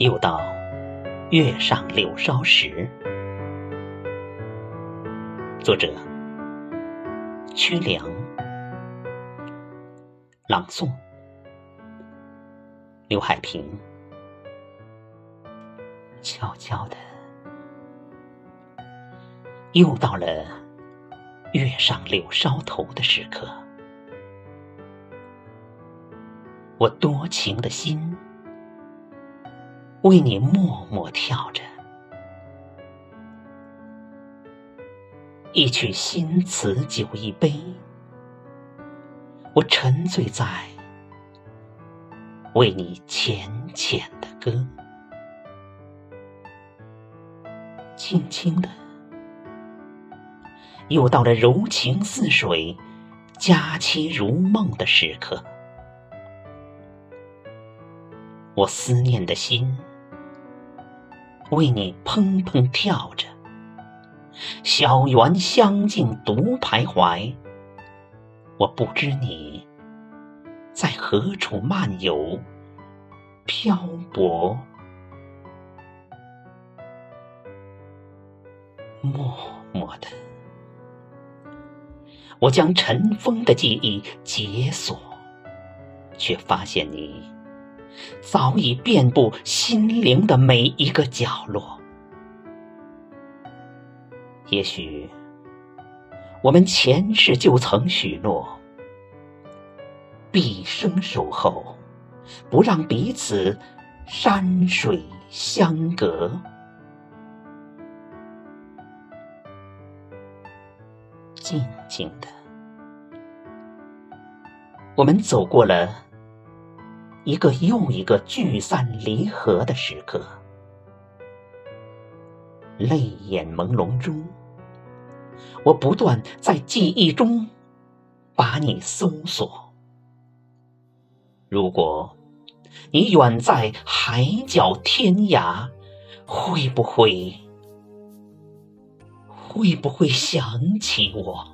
又到月上柳梢时，作者：屈良，朗诵：刘海平。悄悄的，又到了月上柳梢头的时刻，我多情的心。为你默默跳着一曲新词酒一杯，我沉醉在为你浅浅的歌，轻轻的，又到了柔情似水、佳期如梦的时刻，我思念的心。为你砰砰跳着，小园香径独徘徊。我不知你在何处漫游漂泊，默默的，我将尘封的记忆解锁，却发现你。早已遍布心灵的每一个角落。也许，我们前世就曾许诺，毕生守候，不让彼此山水相隔。静静的，我们走过了。一个又一个聚散离合的时刻，泪眼朦胧中，我不断在记忆中把你搜索。如果你远在海角天涯，会不会会不会想起我？